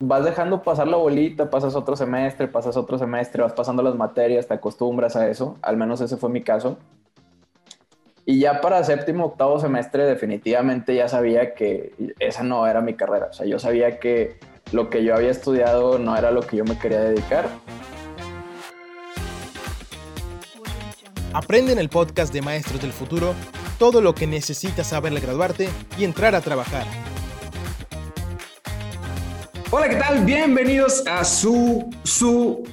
vas dejando pasar la bolita, pasas otro semestre, pasas otro semestre, vas pasando las materias, te acostumbras a eso, al menos ese fue mi caso. Y ya para séptimo, octavo semestre definitivamente ya sabía que esa no era mi carrera, o sea, yo sabía que lo que yo había estudiado no era lo que yo me quería dedicar. Aprende en el podcast de Maestros del Futuro todo lo que necesitas saber al graduarte y entrar a trabajar. Hola, ¿qué tal? Bienvenidos a su, su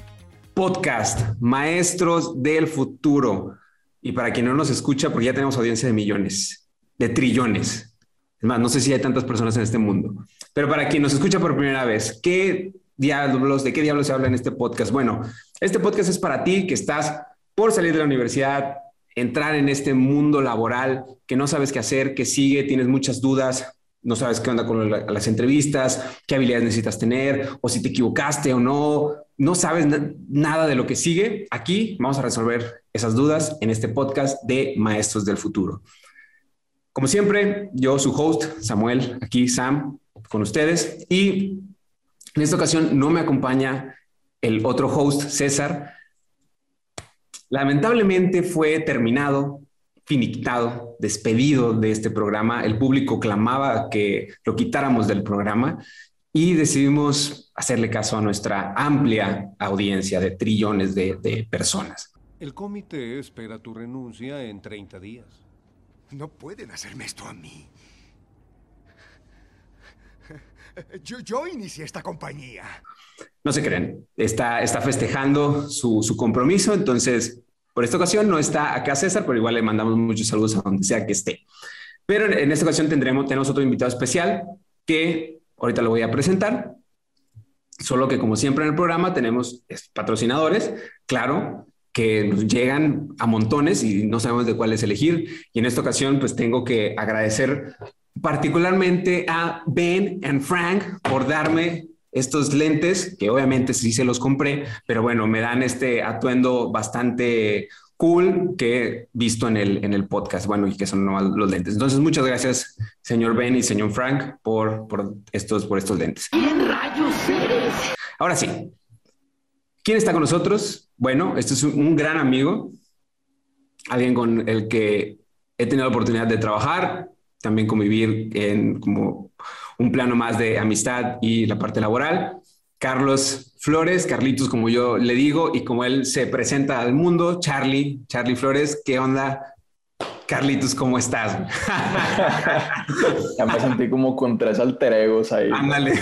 podcast, Maestros del Futuro. Y para quien no nos escucha, porque ya tenemos audiencia de millones, de trillones. Es más, no sé si hay tantas personas en este mundo. Pero para quien nos escucha por primera vez, ¿qué diablos, de qué diablos se habla en este podcast? Bueno, este podcast es para ti que estás por salir de la universidad, entrar en este mundo laboral, que no sabes qué hacer, que sigue, tienes muchas dudas, no sabes qué onda con las entrevistas, qué habilidades necesitas tener, o si te equivocaste o no, no sabes nada de lo que sigue, aquí vamos a resolver esas dudas en este podcast de Maestros del Futuro. Como siempre, yo, su host, Samuel, aquí Sam, con ustedes, y en esta ocasión no me acompaña el otro host, César. Lamentablemente fue terminado finiquitado, despedido de este programa. El público clamaba que lo quitáramos del programa y decidimos hacerle caso a nuestra amplia audiencia de trillones de, personas. El comité espera tu renuncia en 30 días. No pueden hacerme esto a mí. Yo, yo inicié esta compañía. No se creen, está, está festejando su, su compromiso, entonces por esta ocasión no está acá César, pero igual le mandamos muchos saludos a donde sea que esté. Pero en esta ocasión tendremos, tenemos otro invitado especial que ahorita lo voy a presentar. Solo que como siempre en el programa tenemos patrocinadores, claro, que nos llegan a montones y no sabemos de cuáles elegir. Y en esta ocasión pues tengo que agradecer particularmente a Ben y Frank por darme estos lentes, que obviamente sí se los compré, pero bueno, me dan este atuendo bastante cool que visto en el, en el podcast, bueno, y que son los lentes. Entonces, muchas gracias, señor Ben y señor Frank, por, por, estos, por estos lentes. ¿Quién rayos eres? Ahora sí, ¿quién está con nosotros? Bueno, este es un, un gran amigo, alguien con el que he tenido la oportunidad de trabajar, también convivir en como un plano más de amistad y la parte laboral. Carlos Flores, Carlitos, como yo le digo, y como él se presenta al mundo, Charlie, Charlie Flores, ¿qué onda? Carlitos, ¿cómo estás? ya me sentí como con tres alter egos ahí. Ándale.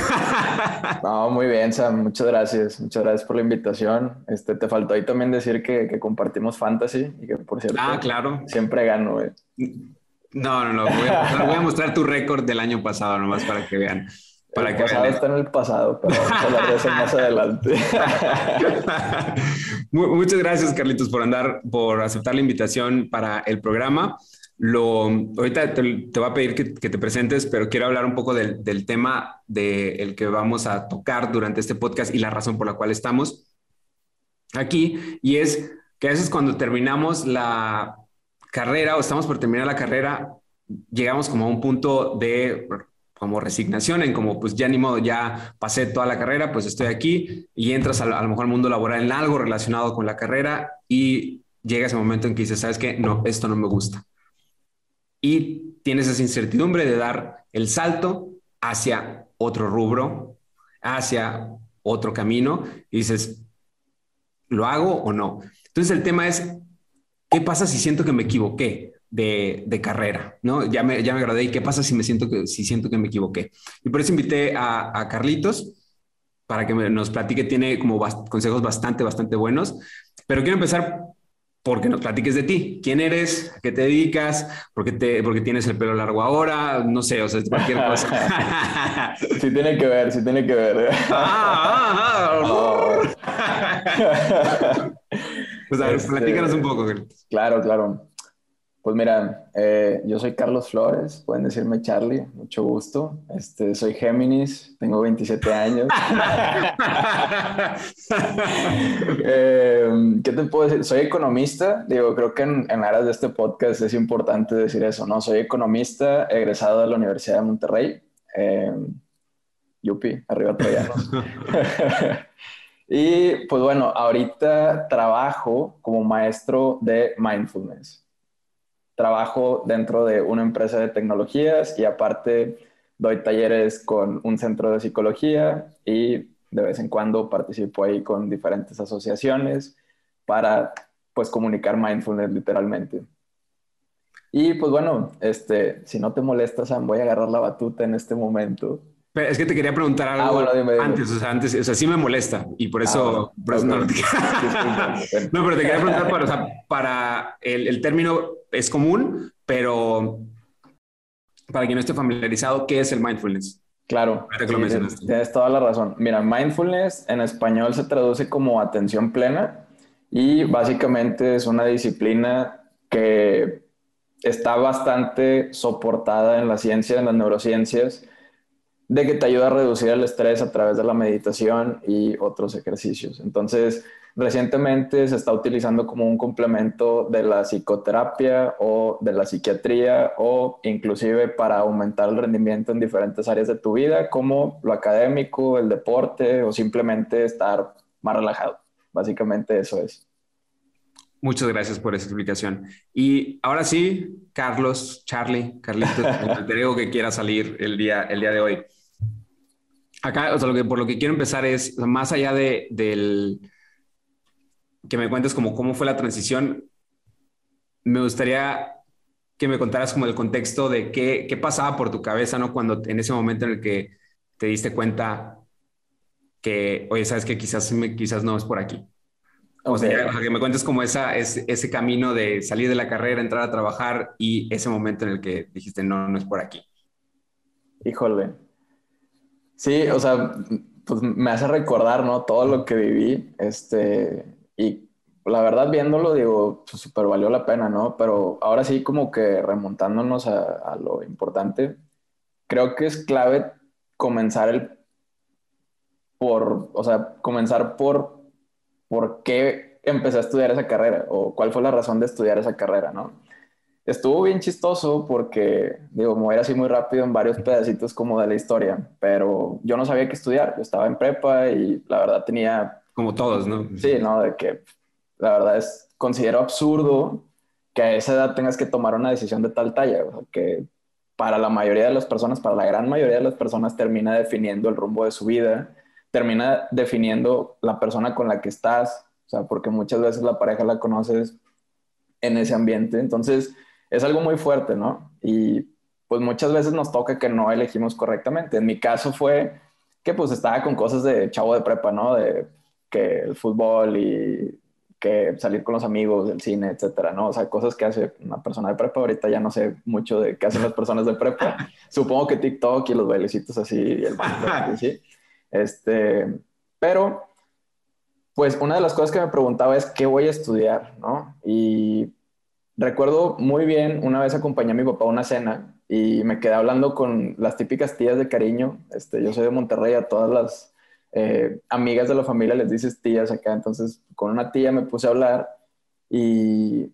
no, muy bien, Sam. Muchas gracias. Muchas gracias por la invitación. Este, te faltó ahí también decir que, que compartimos fantasy y que, por cierto, ah, claro. siempre gano. Güey. No, no, no. Voy a, mostrar, tu récord del año pasado nomás para que vean. Para el que pasado está en el pasado, pero a de eso más adelante. Muchas gracias, Carlitos, por andar, por aceptar la invitación para el programa. Lo, ahorita te, voy a pedir que, te presentes, pero quiero hablar un poco del, del tema del que vamos a tocar durante este podcast y la razón por la cual estamos aquí. Y es que a veces cuando terminamos la, carrera o estamos por terminar la carrera, llegamos como a un punto de como resignación en como pues ya ni modo, ya pasé toda la carrera, pues estoy aquí y entras a, lo mejor al mundo laboral en algo relacionado con la carrera y llega ese momento en que dices, sabes que no, esto no me gusta. Y tienes esa incertidumbre de dar el salto hacia otro rubro, hacia otro camino y dices, ¿lo hago o no? Entonces el tema es, ¿qué pasa si siento que me equivoqué de, carrera? ¿no? Ya me, ya me gradué y qué pasa si me siento que, si siento que me equivoqué. Y por eso invité a, Carlitos para que nos platique, tiene como consejos bastante, bastante buenos, pero quiero empezar porque nos platiques de ti. ¿Quién eres? ¿A qué te dedicas? ¿Por qué, te, porque tienes el pelo largo ahora? No sé, o sea, cualquier cosa. sí tiene que ver, sí tiene que ver. ah, ah, ah. Pues a ver, este, platícanos un poco. Claro, claro. Pues mira, eh, yo soy Carlos Flores, pueden decirme Charlie, mucho gusto. Este, soy Géminis, tengo 27 años. Eh, ¿Qué te puedo decir? Soy economista, digo, creo que en, en aras de este podcast es importante decir eso, ¿no? Soy economista, egresado de la Universidad de Monterrey. Eh, yupi, arriba troyanos. y pues bueno, ahorita trabajo como maestro de mindfulness. Trabajo dentro de una empresa de tecnologías y aparte doy talleres con un centro de psicología y de vez en cuando participo ahí con diferentes asociaciones para pues comunicar mindfulness literalmente. Y pues bueno, este, si no te molesta, Sam, voy a agarrar la batuta en este momento. Pero es que te quería preguntar Ah, algo bueno, dime, dime. antes, o sea, antes, o sea, sí me molesta y por eso, Ah, por eso no, te- pero te quería preguntar para, o sea, para el, el término es común, pero para quien no esté familiarizado, ¿qué es el mindfulness? Claro, que sí, tienes toda la razón. Mira, mindfulness en español se traduce como atención plena y básicamente es una disciplina que está bastante soportada en la ciencia, en las neurociencias, de que te ayuda a reducir el estrés a través de la meditación y otros ejercicios. Entonces, recientemente se está utilizando como un complemento de la psicoterapia o de la psiquiatría o inclusive para aumentar el rendimiento en diferentes áreas de tu vida, como lo académico, el deporte o simplemente estar más relajado. Básicamente eso es. Muchas gracias por esa explicación. Y ahora sí, Carlos, Charlie, Carlitos, alter ego que quiera salir el día, el día de hoy. Acá, o sea, lo que, por lo que quiero empezar es, más allá de, del que me cuentes como cómo fue la transición, me gustaría que me contaras como el contexto de qué, qué pasaba por tu cabeza, ¿no? Cuando en ese momento en el que te diste cuenta que, oye, sabes que quizás, quizás no es por aquí. O sea, Ok. ya, o sea, que me cuentes como esa, ese, ese camino de salir de la carrera, entrar a trabajar y ese momento en el que dijiste, no, no es por aquí. Híjole. Sí, o sea, pues me hace recordar, ¿no? Todo lo que viví, este, y la verdad viéndolo, digo, pues súper valió la pena, ¿no? Pero ahora sí, como que remontándonos a, a lo importante, creo que es clave comenzar el por, o sea, comenzar por por qué empecé a estudiar esa carrera o cuál fue la razón de estudiar esa carrera, ¿no? Estuvo bien chistoso porque, digo, ir así muy rápido en varios pedacitos como de la historia, pero yo no sabía qué estudiar, yo estaba en prepa y la verdad tenía, Como todos, ¿no? sí, ¿no? De que la verdad es, considero absurdo que a esa edad tengas que tomar una decisión de tal talla, o sea, que para la mayoría de las personas, para la gran mayoría de las personas termina definiendo el rumbo de su vida, termina definiendo la persona con la que estás, o sea, porque muchas veces la pareja la conoces en ese ambiente, entonces es algo muy fuerte, ¿no? Y pues muchas veces nos toca que no elegimos correctamente. En mi caso fue que pues estaba con cosas de chavo de prepa, ¿no? De que el fútbol y que salir con los amigos, el cine, etcétera, ¿no? O sea, cosas que hace una persona de prepa. Ahorita ya no sé mucho de qué hacen las personas de prepa. Supongo que TikTok y los bailecitos así, y el y sí. Este, pero, pues una de las cosas que me preguntaba es qué voy a estudiar, ¿no? Y recuerdo muy bien, una vez acompañé a mi papá a una cena y me quedé hablando con las típicas tías de cariño. Este, yo soy de Monterrey, a todas las eh, amigas de la familia les dices tías acá. Entonces, con una tía me puse a hablar y,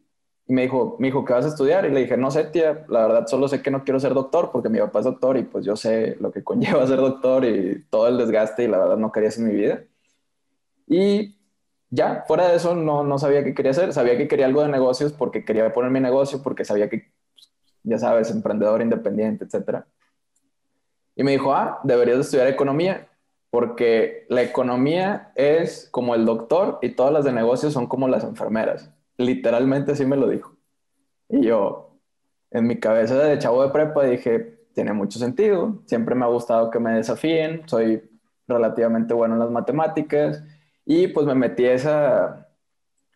y me dijo, mi hijo, ¿qué vas a estudiar? Y le dije, no sé, tía, la verdad solo sé que no quiero ser doctor porque mi papá es doctor y pues yo sé lo que conlleva ser doctor y todo el desgaste y la verdad no quería hacer mi vida. Y ya, fuera de eso, no, no sabía qué quería hacer. Sabía que quería algo de negocios porque quería poner mi negocio, porque sabía que, ya sabes, emprendedor independiente, etc. Y me dijo, ah, deberías de estudiar economía, porque la economía es como el doctor y todas las de negocios son como las enfermeras. Literalmente así me lo dijo. Y yo, en mi cabeza de chavo de prepa, dije, tiene mucho sentido. Siempre me ha gustado que me desafíen. Soy relativamente bueno en las matemáticas. Y pues me metí esa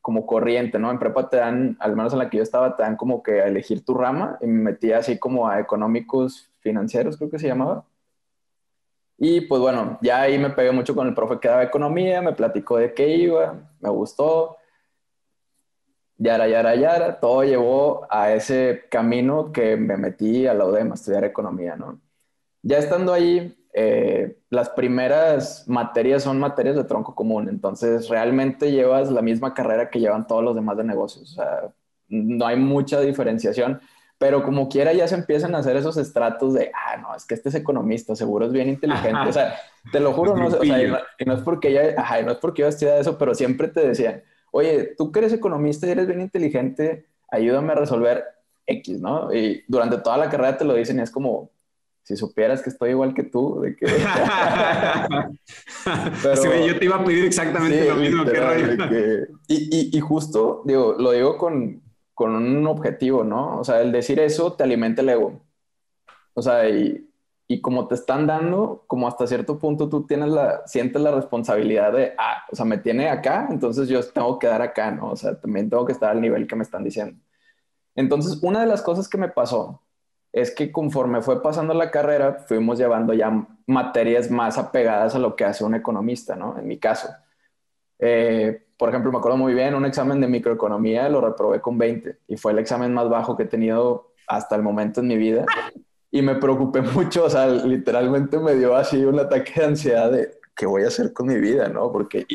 como corriente, ¿no? En prepa te dan, al menos en la que yo estaba, te dan como que a elegir tu rama y me metí así como a económicos financieros, creo que se llamaba. Y pues bueno, ya ahí me pegué mucho con el profe que daba economía, me platicó de qué iba, me gustó. Yara, yara, yara, todo llevó a ese camino que me metí a la UDEM a estudiar economía, ¿no? Ya estando ahí, eh, las primeras materias son materias de tronco común, entonces realmente llevas la misma carrera que llevan todos los demás de negocios, o sea, no hay mucha diferenciación, pero como quiera ya se empiezan a hacer esos estratos de, ah, no, es que este es economista, seguro es bien inteligente. O sea, te lo juro, no, o sea, y no, es porque ella, ajá, no es porque yo estudiado eso, pero siempre te decían, oye, tú que eres economista y eres bien inteligente, ayúdame a resolver X, ¿no? Y durante toda la carrera te lo dicen y es como, si supieras que estoy igual que tú, de que... pero, yo te iba a pedir exactamente lo mismo que, y, y, justo, digo, lo digo con, con un objetivo, ¿no? O sea, el decir eso te alimenta el ego. O sea, y, y como te están dando, como hasta cierto punto tú tienes la, sientes la responsabilidad de, ah, o sea, me tiene acá, entonces yo tengo que dar acá, ¿no? O sea, también tengo que estar al nivel que me están diciendo. Entonces, una de las cosas que me pasó es que conforme fue pasando la carrera, fuimos llevando ya materias más apegadas a lo que hace un economista, ¿no? En mi caso. Eh, por ejemplo, me acuerdo muy bien, un examen de microeconomía lo reprobé con 20 y fue el examen más bajo que he tenido hasta el momento en mi vida. Y me preocupé mucho, o sea, literalmente me dio así un ataque de ansiedad de qué voy a hacer con mi vida, ¿no? Porque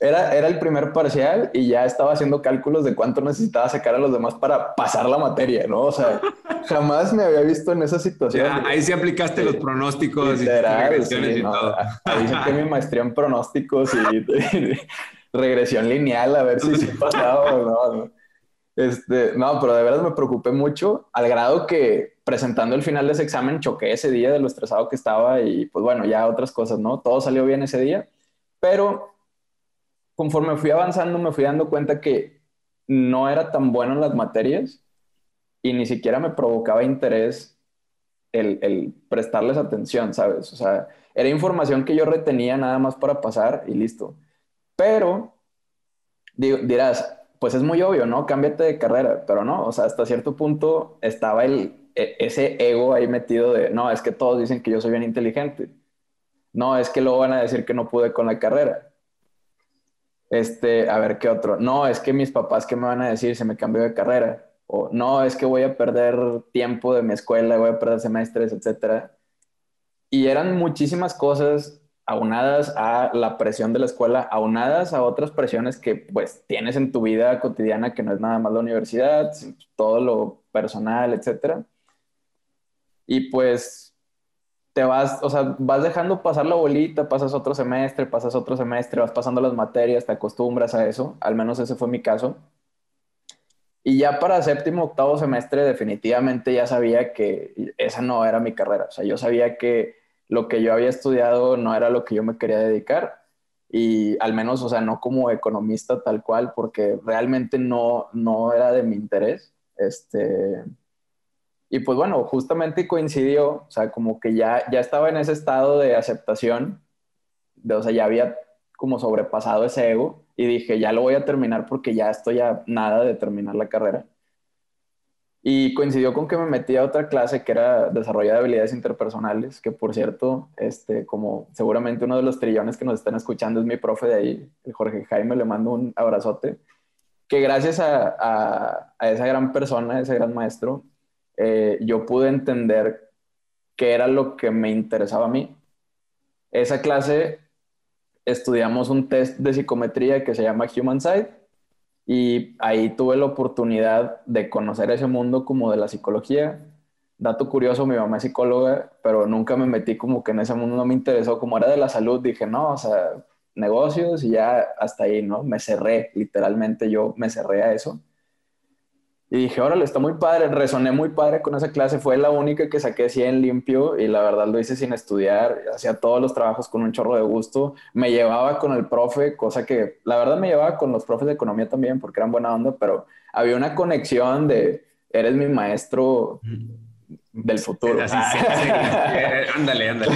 era, era el primer parcial y ya estaba haciendo cálculos de cuánto necesitaba sacar a los demás para pasar la materia, ¿no? O sea, jamás me había visto en esa situación. ahí sí aplicaste los pronósticos Literal, y, todo. Ahí saqué mi maestría en pronósticos y, regresión lineal a ver si sí pasaba o no. Este, no, pero de verdad me preocupé mucho al grado que presentando el final de ese examen choqué ese día de lo estresado que estaba y pues bueno, ya otras cosas, ¿no? Todo salió bien ese día, pero conforme fui avanzando me fui dando cuenta que no era tan bueno en las materias y ni siquiera me provocaba interés el, prestarles atención, ¿sabes? O sea, era información que yo retenía nada más para pasar y listo. Pero dirás, pues es muy obvio, ¿no? Cámbiate de carrera, pero no, o sea, hasta cierto punto estaba el, ese ego ahí metido de, no, es que todos dicen que yo soy bien inteligente. No, es que luego van a decir que no pude con la carrera. Este, a ver qué otro. No, es que mis papás, ¿qué me van a decir? Se me cambió de carrera. O no, es que voy a perder tiempo de mi escuela, voy a perder semestres, etc. Y eran muchísimas cosas aunadas a la presión de la escuela, aunadas a otras presiones que pues tienes en tu vida cotidiana, que no es nada más la universidad, todo lo personal, etc. Y pues te vas, o sea, vas dejando pasar la bolita, pasas otro semestre, pasas otro semestre, vas pasando las materias, te acostumbras a eso, al menos ese fue mi caso. Y ya para séptimo, octavo semestre definitivamente ya sabía que esa no era mi carrera, o sea, yo sabía que lo que yo había estudiado no era lo que yo me quería dedicar y al menos, o sea, no como economista tal cual, porque realmente no, no era de mi interés. Este, y pues bueno, justamente coincidió, o sea, como que ya, ya estaba en ese estado de aceptación, de, o sea, ya había como sobrepasado ese ego y dije, ya lo voy a terminar porque ya estoy a nada de terminar la carrera. Y coincidió con que me metí a otra clase que era desarrollo de habilidades interpersonales, que por cierto, este, como seguramente uno de los trillones que nos están escuchando es mi profe de ahí, el Jorge Jaime, le mando un abrazote, que gracias a, a, esa gran persona, ese gran maestro, eh, yo pude entender qué era lo que me interesaba a mí. Esa clase estudiamos un test de psicometría que se llama Human Side y ahí tuve la oportunidad de conocer ese mundo como de la psicología. Dato curioso, mi mamá es psicóloga, pero nunca me metí como que en ese mundo no me interesó. Como era de la salud, dije, no, o sea, negocios y ya hasta ahí, ¿no? Me cerré, literalmente yo me cerré a eso. Y dije, órale, está muy padre, resoné muy padre con esa clase, fue la única que saqué 100 limpio y la verdad lo hice sin estudiar, hacía todos los trabajos con un chorro de gusto, me llevaba con el profe, cosa que la verdad me llevaba con los profes de economía también porque eran buena onda, pero había una conexión de, eres mi maestro del futuro. ándale, ándale.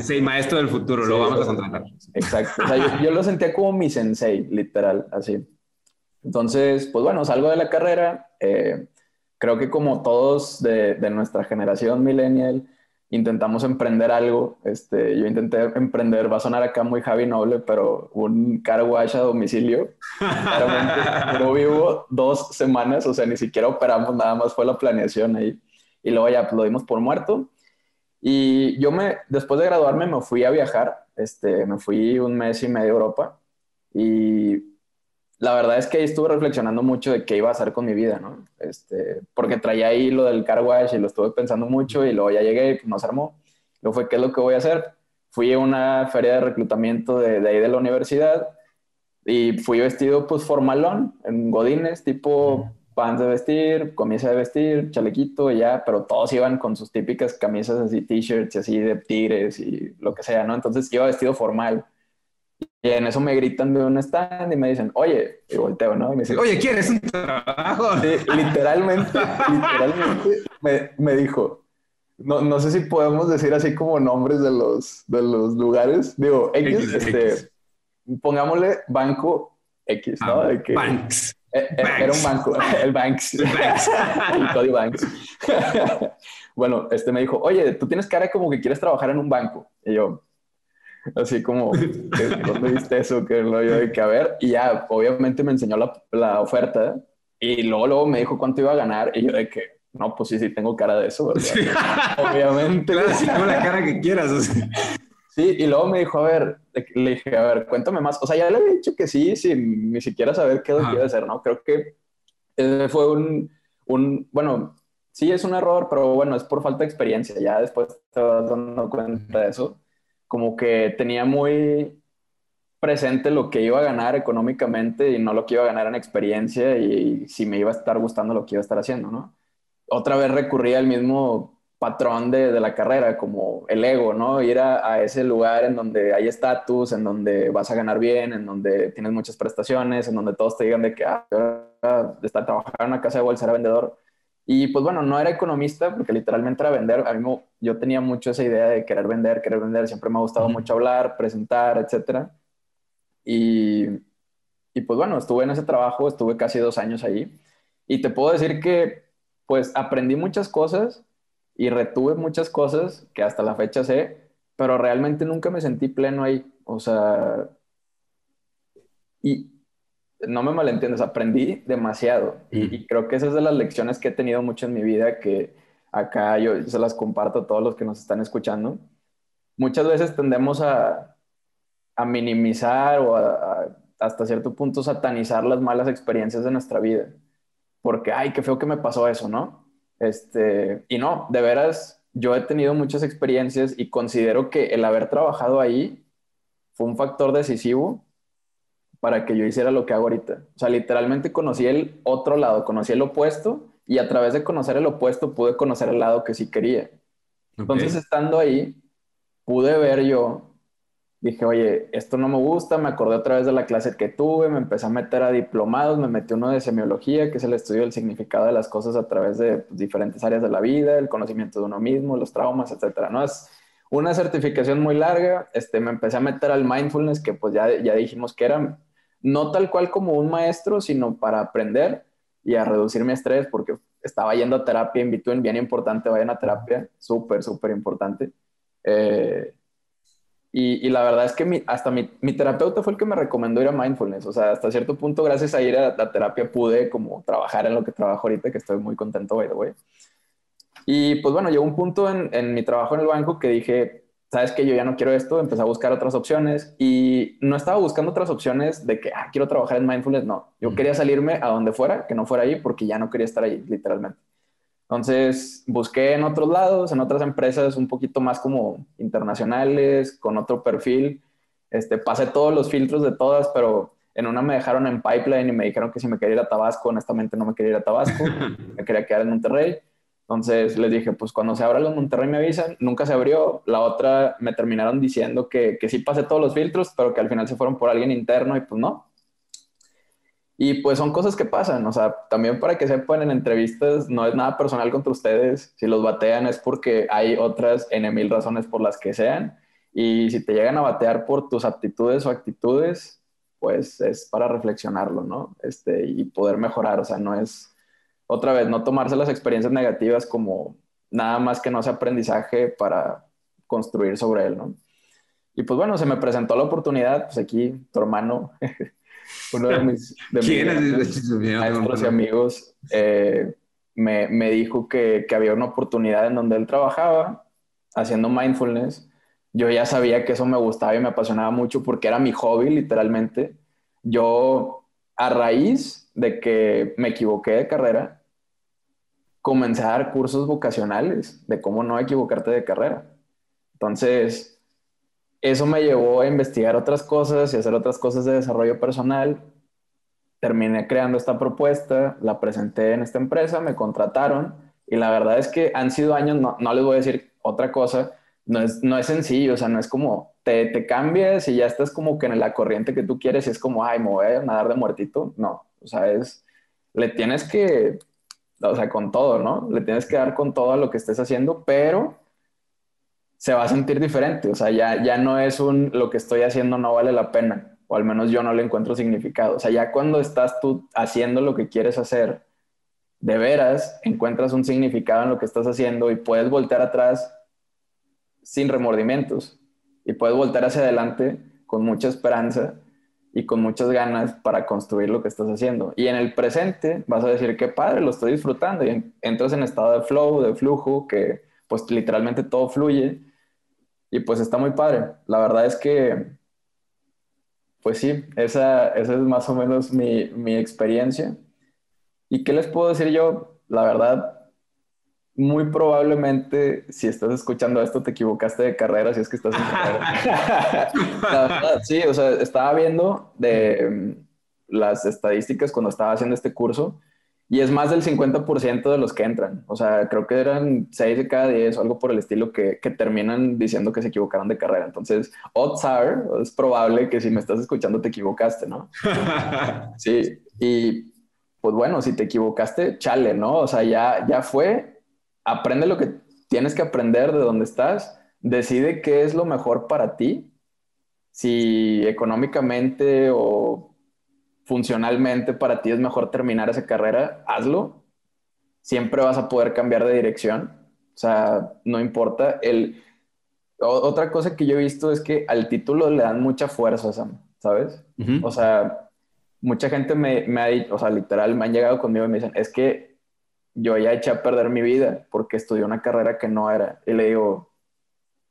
Sí, maestro del futuro, lo vamos a contratar. Exacto, o sea, yo, yo lo sentía como mi sensei, literal, así. Entonces, pues bueno, salgo de la carrera. Eh, creo que como todos de, nuestra generación millennial, intentamos emprender algo. Este, yo intenté emprender, va a sonar acá muy Javi Noble, pero un car wash a domicilio. no vivo dos semanas, o sea, ni siquiera operamos, nada más fue la planeación ahí. Y luego ya pues, lo dimos por muerto. Y yo me, después de graduarme, me fui a viajar. Este, me fui un mes y medio a Europa. Y la verdad es que ahí estuve reflexionando mucho de qué iba a hacer con mi vida, ¿no? Este, porque traía ahí lo del car wash y lo estuve pensando mucho y luego ya llegué y pues nos armó. Luego fue, ¿qué es lo que voy a hacer? Fui a una feria de reclutamiento de, de ahí de la universidad y fui vestido pues formalón, en godines, tipo pants de vestir, camisa de vestir, chalequito y ya, pero todos iban con sus típicas camisas así, t-shirts así de tigres y lo que sea, ¿no? Entonces iba vestido formal. Y en eso me gritan de un stand y me dicen, oye, y volteo, ¿no? Y me dicen, Oye, ¿quieres un trabajo? Sí, literalmente, literalmente me, me dijo, no, no, sé si podemos decir así como nombres de los, de los lugares. Digo, X, X, este, X. pongámosle Banco X, ¿no? Ah, De que- Banks. eh, eh, Banks. Era un banco, el Banks. Banks. el Cody Banks. bueno, este me dijo, oye, tú tienes cara como que quieres trabajar en un banco. Y yo, así como, ¿qué- ¿dónde viste eso? Que lo yo de que a ver. Y ya, obviamente me enseñó la, la oferta y luego, luego me dijo cuánto iba a ganar. Y yo de que, no, pues sí, sí, tengo cara de eso, ¿verdad? Obviamente. Claro, sí, con la cara que quieras. o sea. Sí, y luego me dijo, a ver, le dije, a ver, cuéntame más. O sea, ya le había dicho que sí, sin ni siquiera saber qué es lo que iba a hacer, ¿no? Creo que ese fue un, un, bueno, sí es un error, pero bueno, es por falta de experiencia. Ya después te vas dando cuenta de eso. Como que tenía muy presente lo que iba a ganar económicamente y no lo que iba a ganar en experiencia y, si me iba a estar gustando lo que iba a estar haciendo, ¿no? Otra vez recurría al mismo patrón de, de la carrera, como el ego, ¿no? Ir a, a ese lugar en donde hay estatus, en donde vas a ganar bien, en donde tienes muchas prestaciones, en donde todos te digan de que ah, está trabajando en una casa de bolsa, era vendedor. Y pues bueno, no era economista porque literalmente era vender. A mí me- yo tenía mucho esa idea de querer vender, querer vender. Siempre me ha gustado Ujú. mucho hablar, presentar, etcétera. Y, y pues bueno, estuve en ese trabajo, estuve casi dos años ahí. Y te puedo decir que pues aprendí muchas cosas y retuve muchas cosas que hasta la fecha sé, pero realmente nunca me sentí pleno ahí. O sea, y no me malentiendes, aprendí demasiado. Y, creo que esas es de las lecciones que he tenido mucho en mi vida que acá yo se las comparto a todos los que nos están escuchando. Muchas veces tendemos a, a minimizar o a, a, hasta cierto punto satanizar las malas experiencias de nuestra vida. Porque, ay, qué feo que me pasó eso, ¿no? Este, y no, de veras, yo he tenido muchas experiencias y considero que el haber trabajado ahí fue un factor decisivo para que yo hiciera lo que hago ahorita. O sea, literalmente conocí el otro lado, conocí el opuesto y a través de conocer el opuesto pude conocer el lado que sí quería. Entonces, estando ahí, pude ver yo, dije, oye, esto no me gusta, me acordé otra vez de la clase que tuve, me empecé a meter a diplomados, me metí uno de semiología, que es el estudio del significado de las cosas a través de pues, diferentes áreas de la vida, el conocimiento de uno mismo, los traumas, etcétera, ¿no? Es una certificación muy larga, este, me empecé a meter al mindfulness, que pues ya, ya dijimos que era no tal cual como un maestro, sino para aprender y a reducir mi estrés, porque estaba yendo a terapia in between, bien importante, vayan a terapia, súper, súper importante. Eh, y, y, la verdad es que mi, hasta mi, mi, terapeuta fue el que me recomendó ir a mindfulness, o sea, hasta cierto punto, gracias a ir a la terapia, pude como trabajar en lo que trabajo ahorita, que estoy muy contento, by the way. Y pues bueno, llegó un punto en, en mi trabajo en el banco que dije, sabes que yo ya no quiero esto, empecé a buscar otras opciones y no estaba buscando otras opciones de que ah, quiero trabajar en mindfulness, no, yo quería salirme a donde fuera, que no fuera ahí porque ya no quería estar ahí, literalmente. Entonces busqué en otros lados, en otras empresas un poquito más como internacionales, con otro perfil. Este, pasé todos los filtros de todas, pero en una me dejaron en pipeline y me dijeron que si me quería ir a Tabasco, honestamente no me quería ir a Tabasco, me quería quedar en Monterrey. Entonces les dije, pues cuando se abra la Monterrey me avisan, nunca se abrió. La otra me terminaron diciendo que, que sí pasé todos los filtros, pero que al final se fueron por alguien interno y pues no. Y pues son cosas que pasan, o sea, también para que sepan en entrevistas no es nada personal contra ustedes, si los batean es porque hay otras N mil razones por las que sean y si te llegan a batear por tus aptitudes o actitudes, pues es para reflexionarlo, ¿no? Este, y poder mejorar, o sea, no es, otra vez, no tomarse las experiencias negativas como nada más que no sea aprendizaje para construir sobre él, ¿no? Y pues bueno, se me presentó la oportunidad, pues aquí tu hermano uno de mis, de mis maestros y amigos eh, me, me, dijo que, que, había una oportunidad en donde él trabajaba haciendo mindfulness. Yo ya sabía que eso me gustaba y me apasionaba mucho porque era mi hobby, literalmente. Yo a raíz de que me equivoqué de carrera, dar cursos vocacionales de cómo no equivocarte de carrera. Entonces, eso me llevó a investigar otras cosas y hacer otras cosas de desarrollo personal. Terminé creando esta propuesta, la presenté en esta empresa, me contrataron y la verdad es que han sido años, no, no les voy a decir otra cosa, no es, no es sencillo, o sea, no es como te, te cambias y ya estás como que en la corriente que tú quieres y es como, ay, me voy a nadar de muertito. No, o sea, es, le tienes que, o sea, con todo, ¿no? Le tienes que dar con todo a lo que estés haciendo, pero se va a sentir diferente, o sea, ya, ya no es un, lo que estoy haciendo no vale la pena, o al menos yo no le encuentro significado. O sea, ya cuando estás tú haciendo lo que quieres hacer, de veras encuentras un significado en lo que estás haciendo y puedes voltear atrás sin remordimientos y puedes voltear hacia adelante con mucha esperanza y con muchas ganas para construir lo que estás haciendo. Y en el presente vas a decir, qué padre, lo estoy disfrutando y entras en estado de flow, de flujo, que pues literalmente todo fluye y pues está muy padre. La verdad es que, pues sí, esa, esa es más o menos mi, mi experiencia. ¿Y qué les puedo decir yo? La verdad, muy probablemente si estás escuchando esto te equivocaste de carrera si es que estás en carrera. La verdad, sí, o sea, estaba viendo de mm, las estadísticas cuando estaba haciendo este curso y es más del 50% de los que entran. O sea, creo que eran 6 de cada 10 o algo por el estilo que, que terminan diciendo que se equivocaron de carrera. Entonces, odds are, es probable que si me estás escuchando te equivocaste, ¿no? Sí, y pues bueno, si te equivocaste, chale, ¿no? O sea, ya, ya fue, aprende lo que tienes que aprender de donde estás, decide qué es lo mejor para ti, si económicamente o funcionalmente para ti es mejor terminar esa carrera, hazlo. Siempre vas a poder cambiar de dirección. O sea, no importa. El, otra cosa que yo he visto es que al título le dan mucha fuerza, Sam, ¿sabes? O sea, mucha gente me, me ha dicho, o sea, literal, me han llegado conmigo y me dicen, es que yo ya eché a perder mi vida porque estudié una carrera que no era. Y le digo,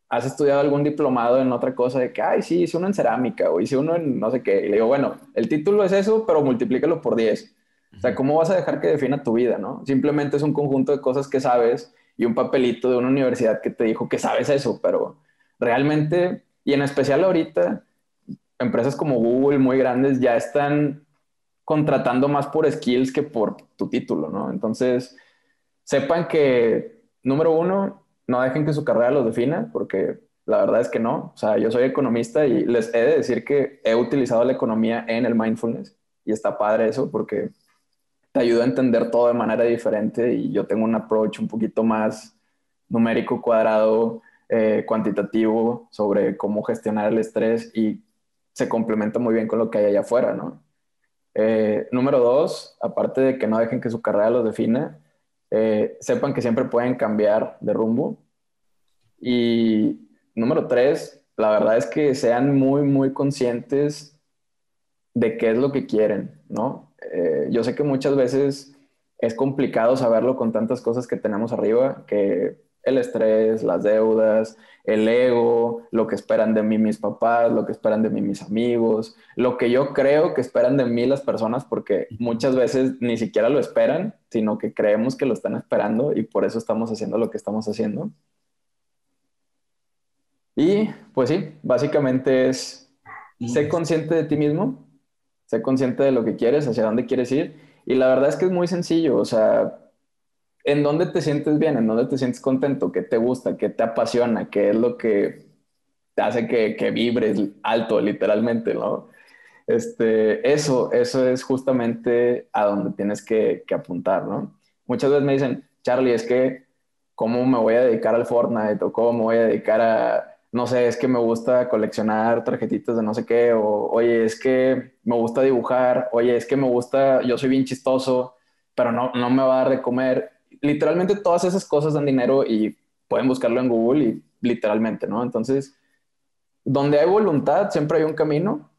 ¿has estudiado algún diplomado en otra cosa? De que, ay, sí, hice uno en cerámica o hice uno en no sé qué. Y le digo, bueno, el título es eso, pero multiplícalo por 10. O sea, ¿cómo vas a dejar que defina tu vida, no? Simplemente es un conjunto de cosas que sabes y un papelito de una universidad que te dijo que sabes eso, pero realmente, y en especial ahorita, empresas como Google muy grandes ya están contratando más por skills que por tu título, ¿no? Entonces, sepan que, número uno, no dejen que su carrera los defina, porque la verdad es que no. O sea, yo soy economista y les he de decir que he utilizado la economía en el mindfulness y está padre eso porque te ayuda a entender todo de manera diferente y yo tengo un approach un poquito más numérico, cuadrado, eh, cuantitativo sobre cómo gestionar el estrés y se complementa muy bien con lo que hay allá afuera, ¿no? Eh, número dos, aparte de que no dejen que su carrera los defina, eh, sepan que siempre pueden cambiar de rumbo. Y número tres, la verdad es que sean muy, muy conscientes de qué es lo que quieren, ¿no? Eh, yo sé que muchas veces es complicado saberlo con tantas cosas que tenemos arriba, que el estrés, las deudas, el ego, lo que esperan de mí mis papás, lo que esperan de mí mis amigos, lo que yo creo que esperan de mí las personas, porque muchas veces ni siquiera lo esperan, sino que creemos que lo están esperando y por eso estamos haciendo lo que estamos haciendo. Y pues sí, básicamente es, sé consciente de ti mismo, sé consciente de lo que quieres, hacia dónde quieres ir. Y la verdad es que es muy sencillo, o sea, ¿en dónde te sientes bien? ¿En dónde te sientes contento? ¿Qué te gusta? ¿Qué te apasiona? ¿Qué es lo que te hace que, que vibres alto, literalmente, ¿no? Este, eso, eso es justamente a donde tienes que, que, apuntar, ¿no? Muchas veces me dicen, Charlie, es que, ¿cómo me voy a dedicar al Fortnite? ¿O cómo me voy a dedicar a, no sé, es que me gusta coleccionar tarjetitas de no sé qué? O, oye, es que me gusta dibujar. Oye, es que me gusta, yo soy bien chistoso, pero no, no me va a dar comer literalmente todas esas cosas dan dinero y pueden buscarlo en Google y literalmente, ¿no? Entonces, donde hay voluntad, siempre hay un camino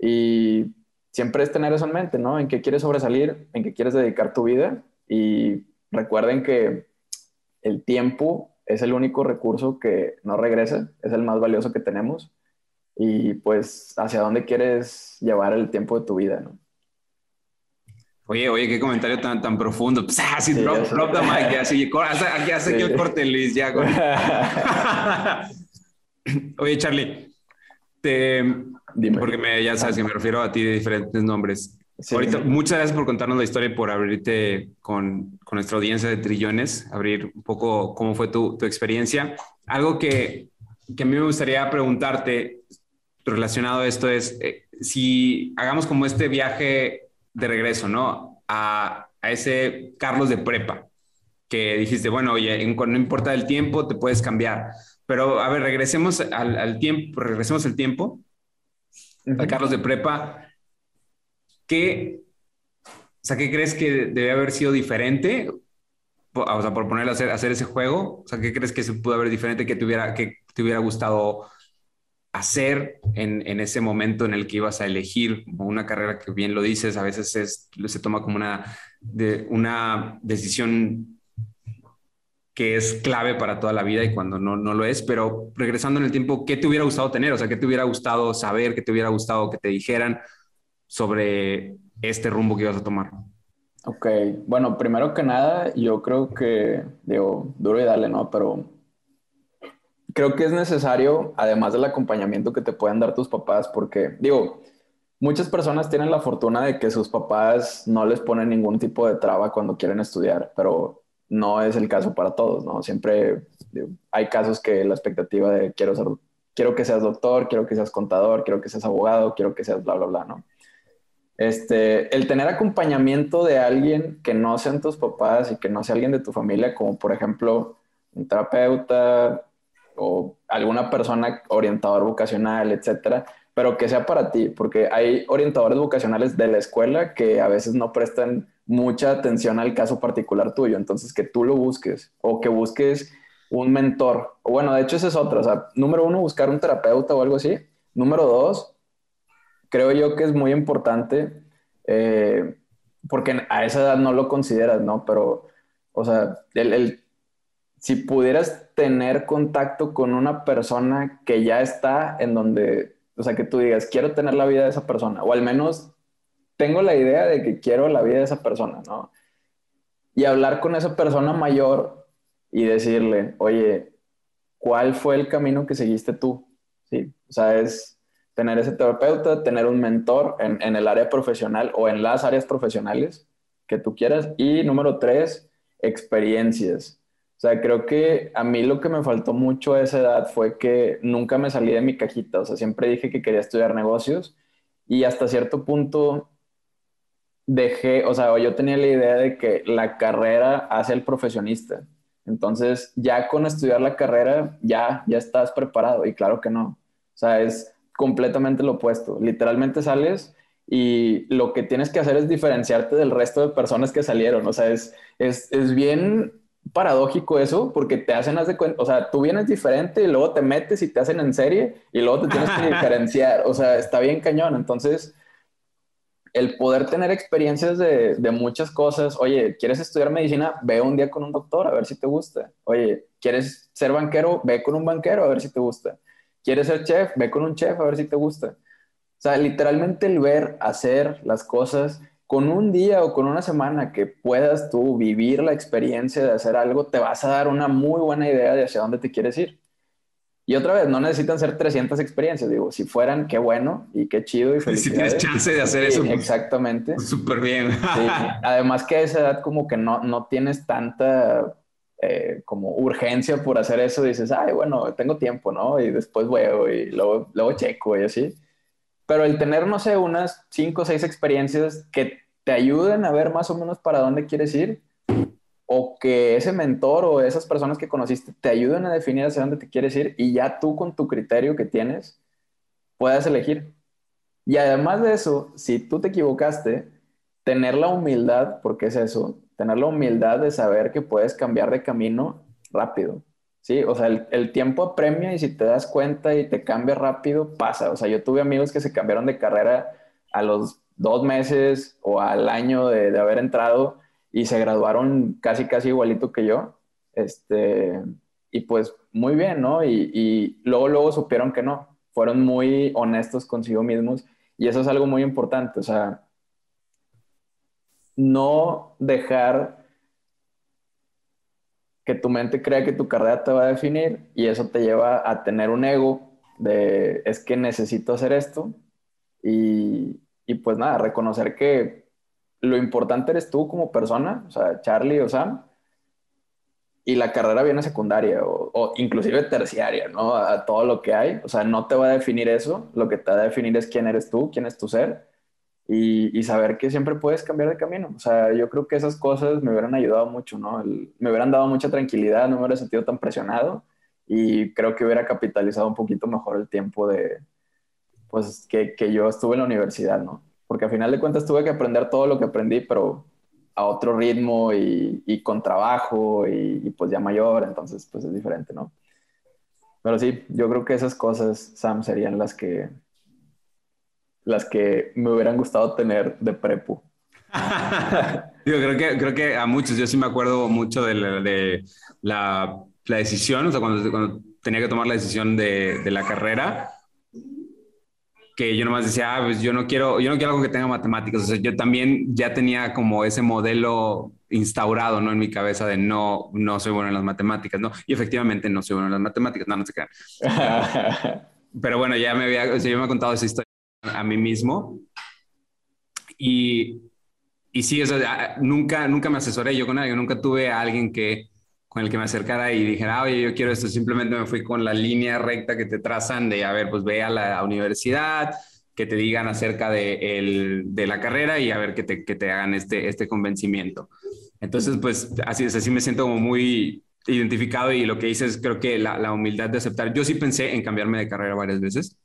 y siempre es tener eso en mente, ¿no? En qué quieres sobresalir, en qué quieres dedicar tu vida y recuerden que el tiempo es el único recurso que no regresa, es el más valioso que tenemos y pues hacia dónde quieres llevar el tiempo de tu vida, ¿no? Oye, oye, qué comentario tan, tan profundo. Pues, ah, sí, Sí, drop, drop the mic, ya, sí, hasta- aquí hace aquí el corte, Luis, ya. con- Oye, Charlie, te, Dime. porque me, ya sabes que me refiero a ti de diferentes nombres. Sí, Ahorita, sí. muchas gracias por contarnos la historia y por abrirte con, con nuestra audiencia de trillones, abrir un poco cómo fue tu, tu experiencia. Algo que, que a mí me gustaría preguntarte relacionado a esto es eh, si hagamos como este viaje de regreso, ¿no? A, a ese Carlos de prepa, que dijiste, bueno, oye, en- no importa el tiempo, te puedes cambiar. Pero, a ver, regresemos al, al tiempo, regresemos al tiempo, al Carlos de prepa. ¿Qué, o sea, ¿qué crees que debe haber sido diferente? O sea, por ponerle a hacer, a hacer ese juego, o sea, ¿qué crees que se pudo haber diferente que te hubiera, que te hubiera gustado hacer en, ese momento en el que ibas a elegir una carrera que bien lo dices, a veces es, se toma como una, de, una decisión que es clave para toda la vida y cuando no, no lo es, pero regresando en el tiempo, ¿qué te hubiera gustado tener? O sea, ¿qué te hubiera gustado saber? ¿Qué te hubiera gustado que te dijeran sobre este rumbo que ibas a tomar? Ok, bueno, primero que nada, yo creo que, digo, duro y dale, ¿no? Pero creo que es necesario, además del acompañamiento que te pueden dar tus papás, porque, digo, muchas personas tienen la fortuna de que sus papás no les ponen ningún tipo de traba cuando quieren estudiar, pero no es el caso para todos, ¿no? Siempre hay casos que la expectativa de quiero ser, quiero que seas doctor, quiero que seas contador, quiero que seas abogado, quiero que seas bla, bla, bla, ¿no? Este, el tener acompañamiento de alguien que no sean tus papás y que no sea alguien de tu familia, como por ejemplo un terapeuta o alguna persona orientador vocacional, etcétera, pero que sea para ti, porque hay orientadores vocacionales de la escuela que a veces no prestan mucha atención al caso particular tuyo, entonces que tú lo busques o que busques un mentor. O bueno, de hecho ese es otro, o sea, número uno, buscar un terapeuta o algo así. Número dos, creo yo que es muy importante, eh, porque a esa edad no lo consideras, ¿no? Pero, o sea, el, el- si pudieras tener contacto con una persona que ya está en donde, o sea, que tú digas, quiero tener la vida de esa persona, o al menos tengo la idea de que quiero la vida de esa persona, ¿no? Y hablar con esa persona mayor y decirle, oye, ¿cuál fue el camino que seguiste tú? Sí, o sea, es tener ese terapeuta, tener un mentor en, en el área profesional o en las áreas profesionales que tú quieras. Y número tres, experiencias. Sea, creo que a mí lo que me faltó mucho a esa edad fue que nunca me salí de mi cajita. O sea, siempre dije que quería estudiar negocios y hasta cierto punto dejé, o sea, yo tenía la idea de que la carrera hace el profesionista. Entonces, ya con estudiar la carrera, ya, ya estás preparado. Y claro que no. O sea, es completamente lo opuesto. Literalmente sales y lo que tienes que hacer es diferenciarte del resto de personas que salieron. O sea, es, es, es bien paradójico eso porque te hacen, haz de cuenta, o sea, tú vienes diferente y luego te metes y te hacen en serie y luego te tienes que diferenciar. O sea, está bien cañón. Entonces, el poder tener experiencias de, de, muchas cosas. Oye, ¿quieres estudiar medicina? Ve un día con un doctor a ver si te gusta. Oye, ¿quieres ser banquero? Ve con un banquero a ver si te gusta. ¿Quieres ser chef? Ve con un chef a ver si te gusta. O sea, literalmente el ver, hacer las cosas con un día o con una semana que puedas tú vivir la experiencia de hacer algo, te vas a dar una muy buena idea de hacia dónde te quieres ir. Y otra vez, no necesitan ser 300 experiencias, digo, si fueran, qué bueno y qué chido y felicidades. Si tienes chance de hacer sí, eso. Exactamente. Súper bien. Sí. Además que a esa edad como que no, no tienes tanta eh, como urgencia por hacer eso, dices, ay, bueno, tengo tiempo, ¿no? Y después vuelvo y luego, luego checo y así. Pero el tener, no sé, unas 5 o 6 experiencias que te ayuden a ver más o menos para dónde quieres ir, o que ese mentor o esas personas que conociste te ayuden a definir hacia dónde te quieres ir y ya tú con tu criterio que tienes puedas elegir. Y además de eso, si tú te equivocaste, tener la humildad, porque es eso, tener la humildad de saber que puedes cambiar de camino rápido. Sí, o sea, el, el, tiempo apremia y si te das cuenta y te cambia rápido, pasa. O sea, yo tuve amigos que se cambiaron de carrera a los dos meses o al año de, haber entrado y se graduaron casi, casi igualito que yo. Este, y pues muy bien, ¿no? Y, y, luego, luego supieron que no. Fueron muy honestos consigo mismos y eso es algo muy importante. O sea, no dejar que tu mente crea que tu carrera te va a definir y eso te lleva a tener un ego de es que necesito hacer esto y, y pues nada, reconocer que lo importante eres tú como persona, o sea, Charlie o Sam, y la carrera viene secundaria o, inclusive terciaria, ¿no? A todo lo que hay. O sea, no te va a definir eso, lo que te va a definir es quién eres tú, quién es tu ser y, saber que siempre puedes cambiar de camino. O sea, yo creo que esas cosas me hubieran ayudado mucho, ¿no? Me hubieran dado mucha tranquilidad, no me hubiera sentido tan presionado y creo que hubiera capitalizado un poquito mejor el tiempo de, pues, que, que yo estuve en la universidad, ¿no? Porque al final de cuentas tuve que aprender todo lo que aprendí, pero a otro ritmo y, y con trabajo y, y, pues ya mayor, entonces pues es diferente, ¿no? Pero sí, yo creo que esas cosas, Sam, serían las que, las que me hubieran gustado tener de prepu. yo creo que, creo que a muchos, yo sí me acuerdo mucho de la, de la, la decisión, o sea, cuando, cuando, tenía que tomar la decisión de, de la carrera, que yo nomás decía, ah, pues yo no quiero, yo no quiero algo que tenga matemáticas. O sea, yo también ya tenía como ese modelo instaurado, ¿no? En mi cabeza de no, no soy bueno en las matemáticas, ¿no? Y efectivamente no soy bueno en las matemáticas, no, no se crean. Pero bueno, ya me había, o sea, yo me he contado esa historia a mí mismo. Y, y sí, o sea, nunca, nunca me asesoré yo con alguien, nunca tuve a alguien que, con el que me acercara y dijera, oye, yo quiero esto, simplemente me fui con la línea recta que te trazan de, a ver, pues ve a la universidad, que te digan acerca de, el, de la carrera y a ver que te, que te hagan este, este convencimiento. Entonces, pues así es, así me siento como muy identificado y lo que hice es creo que la, la humildad de aceptar. Yo sí pensé en cambiarme de carrera varias veces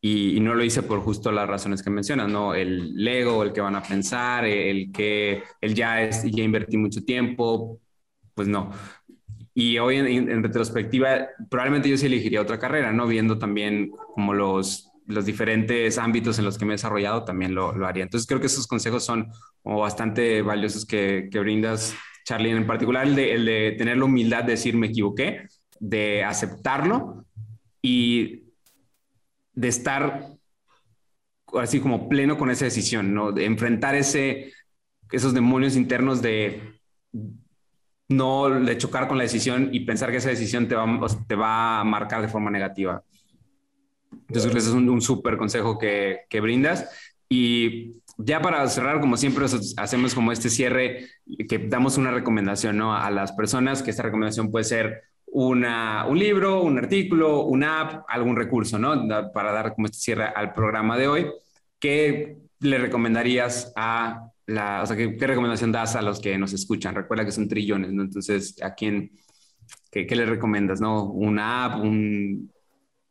y, no lo hice por justo las razones que mencionas, ¿no? El ego, el que van a pensar, el que el ya, es, ya invertí mucho tiempo, pues no. Y hoy en, en, retrospectiva, probablemente yo sí elegiría otra carrera, ¿no? Viendo también como los, los diferentes ámbitos en los que me he desarrollado, también lo, lo haría. Entonces creo que esos consejos son como bastante valiosos que, que brindas, Charlie, en particular el de, el de tener la humildad de decir me equivoqué, de aceptarlo y de estar así como pleno con esa decisión, ¿no? De enfrentar ese, esos demonios internos de no de chocar con la decisión y pensar que esa decisión te va, te va a marcar de forma negativa. Entonces, ese es un, un súper consejo que, que, brindas. Y ya para cerrar, como siempre, hacemos como este cierre, que damos una recomendación ¿no? a las personas, que esta recomendación puede ser una, un libro, un artículo, una app, algún recurso, ¿no? Para dar como este cierre al programa de hoy. ¿Qué le recomendarías a la, o sea, ¿qué, ¿qué, recomendación das a los que nos escuchan? Recuerda que son trillones, ¿no? Entonces, ¿a quién, qué, qué le recomiendas, no? ¿Una app, un,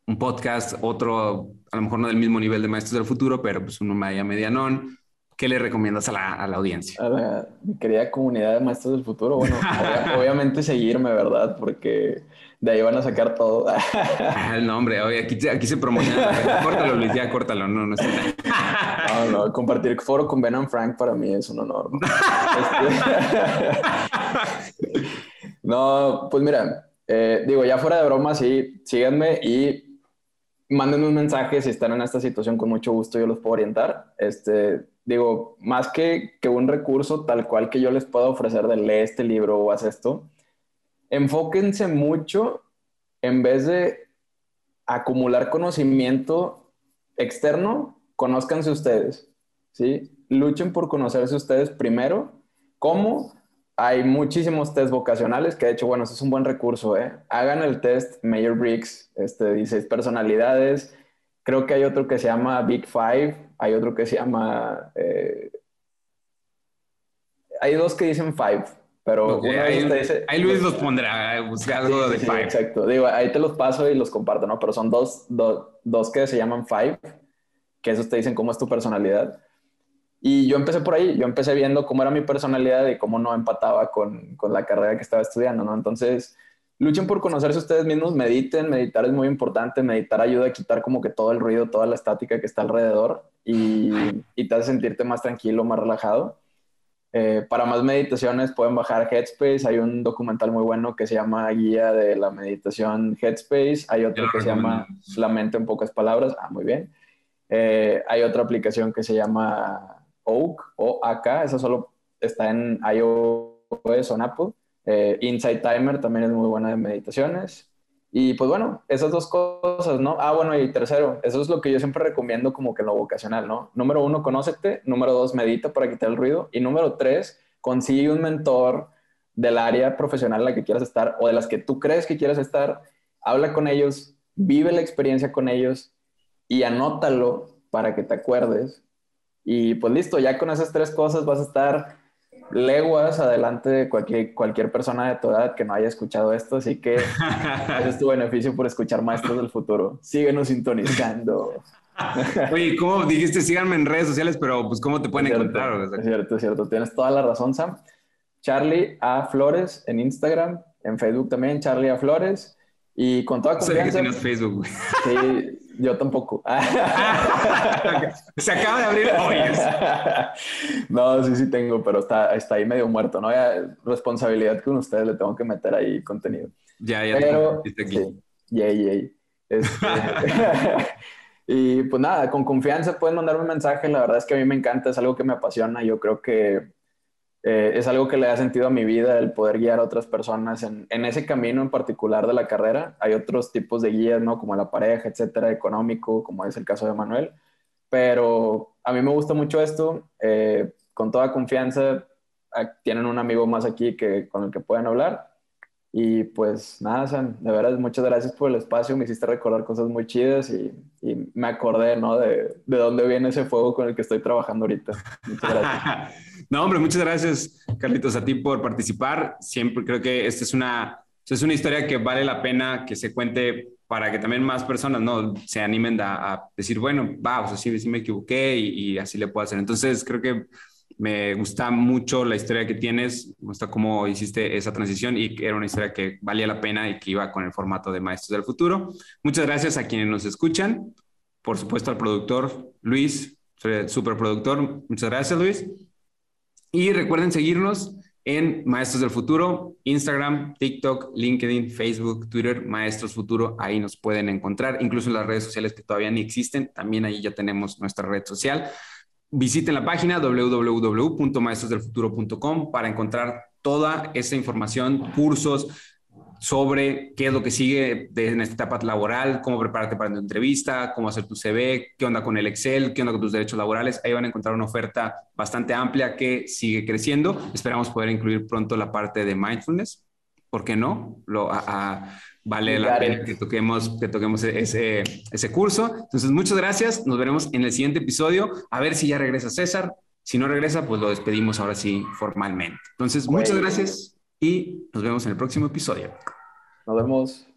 un, podcast, otro, a lo mejor no del mismo nivel de Maestros del Futuro, pero pues uno media medianón? ¿Qué le recomiendas a la, a la audiencia? A la, mi querida comunidad de Maestros del Futuro, bueno, obviamente seguirme, ¿verdad? Porque de ahí van a sacar todo. ah, no, hombre, oye, aquí, aquí se promociona. córtalo, Luis, ya córtalo, no, no. No, no, compartir foro con Ben and Frank para mí es un honor. ¿no? Este... no, pues mira, eh, digo, ya fuera de broma, sí, síganme y mándenme un mensaje si están en esta situación, con mucho gusto yo los puedo orientar. Este, digo, más que, que un recurso tal cual que yo les pueda ofrecer de leer este libro o haz esto, enfóquense mucho en vez de acumular conocimiento externo, conózcanse ustedes, ¿sí? Luchen por conocerse ustedes primero. ¿Cómo? Hay muchísimos test vocacionales, que de hecho, bueno, eso es un buen recurso, ¿eh? Hagan el test Mayor Briggs, este, 16 personalidades. Creo que hay otro que se llama Big Five, hay otro que se llama... Eh... Hay dos que dicen Five, pero okay, ahí, dice, ahí, Luis los pondrá, buscar algo sí, de sí, Five. exacto. Digo, ahí te los paso y los comparto, ¿no? Pero son dos, do, dos que se llaman Five, que esos te dicen cómo es tu personalidad. Y yo empecé por ahí, yo empecé viendo cómo era mi personalidad y cómo no empataba con, con la carrera que estaba estudiando, ¿no? Entonces, luchen por conocerse ustedes mismos, mediten, meditar es muy importante, meditar ayuda a quitar como que todo el ruido, toda la estática que está alrededor y, y te hace sentirte más tranquilo, más relajado. Eh, para más meditaciones pueden bajar Headspace. Hay un documental muy bueno que se llama Guía de la Meditación Headspace. Hay otro que se llama La mente en pocas palabras. Ah, muy bien. Eh, hay otra aplicación que se llama Oak o AK. Esa solo está en iOS o en Apple. Eh, Insight Timer también es muy buena de meditaciones. Y pues bueno, esas dos cosas, ¿no? Ah, bueno, y tercero, eso es lo que yo siempre recomiendo como que lo vocacional, ¿no? Número uno, conócete. Número dos, medita para quitar el ruido. Y número tres, consigue un mentor del área profesional en la que quieras estar o de las que tú crees que quieres estar. Habla con ellos, vive la experiencia con ellos y anótalo para que te acuerdes. Y pues listo, ya con esas tres cosas vas a estar leguas adelante de cualquier, cualquier persona de tu edad que no haya escuchado esto, así que ese es tu beneficio por escuchar Maestros del Futuro. Síguenos sintonizando. Oye, ¿cómo dijiste? Síganme en redes sociales, pero pues ¿cómo te pueden encontrar? Es cierto, es cierto. Tienes toda la razón, Sam. Charlie A. Flores en Instagram, en Facebook también, Charlie A. Flores. Y con toda confianza. No Facebook. Sí, yo tampoco. Se acaba de abrir hoy. no, sí, sí tengo, pero está, está ahí medio muerto, ¿no? Ya, responsabilidad con ustedes, le tengo que meter ahí contenido. Ya, ya. Pero, aquí. Sí, yay, yay. Este, y pues nada, con confianza pueden mandarme un mensaje. La verdad es que a mí me encanta, es algo que me apasiona. Yo creo que eh, es algo que le da sentido a mi vida, el poder guiar a otras personas en, en, ese camino en particular de la carrera. Hay otros tipos de guías, ¿no? Como la pareja, etcétera, económico, como es el caso de Manuel. Pero a mí me gusta mucho esto. Eh, con toda confianza, tienen un amigo más aquí que, con el que pueden hablar. Y pues nada, Sam, de verdad, muchas gracias por el espacio. Me hiciste recordar cosas muy chidas y, y me acordé, ¿no? De, de dónde viene ese fuego con el que estoy trabajando ahorita. Muchas gracias. No, hombre, muchas gracias, Carlitos, a ti por participar. Siempre creo que esta es una, es una historia que vale la pena que se cuente para que también más personas no se animen a, decir, bueno, va, o sea, sí, sí me equivoqué y, y, así le puedo hacer. Entonces, creo que me gusta mucho la historia que tienes, me gusta cómo hiciste esa transición y era una historia que valía la pena y que iba con el formato de Maestros del Futuro. Muchas gracias a quienes nos escuchan. Por supuesto, al productor Luis, superproductor. Muchas gracias, Luis. Y recuerden seguirnos en Maestros del Futuro, Instagram, TikTok, LinkedIn, Facebook, Twitter, Maestros Futuro, ahí nos pueden encontrar, incluso en las redes sociales que todavía ni existen, también ahí ya tenemos nuestra red social. Visiten la página www.maestrosdelfuturo.com para encontrar toda esa información, cursos, sobre qué es lo que sigue en esta etapa laboral, cómo prepararte para una entrevista, cómo hacer tu CV, qué onda con el Excel, qué onda con tus derechos laborales. Ahí van a encontrar una oferta bastante amplia que sigue creciendo. Esperamos poder incluir pronto la parte de mindfulness. ¿Por qué no? Lo, vale la pena que toquemos, que toquemos ese, ese curso. Entonces, muchas gracias. Nos veremos en el siguiente episodio. A ver si ya regresa César. Si no regresa, pues lo despedimos ahora sí formalmente. Entonces, muchas gracias y nos vemos en el próximo episodio. Nos vemos.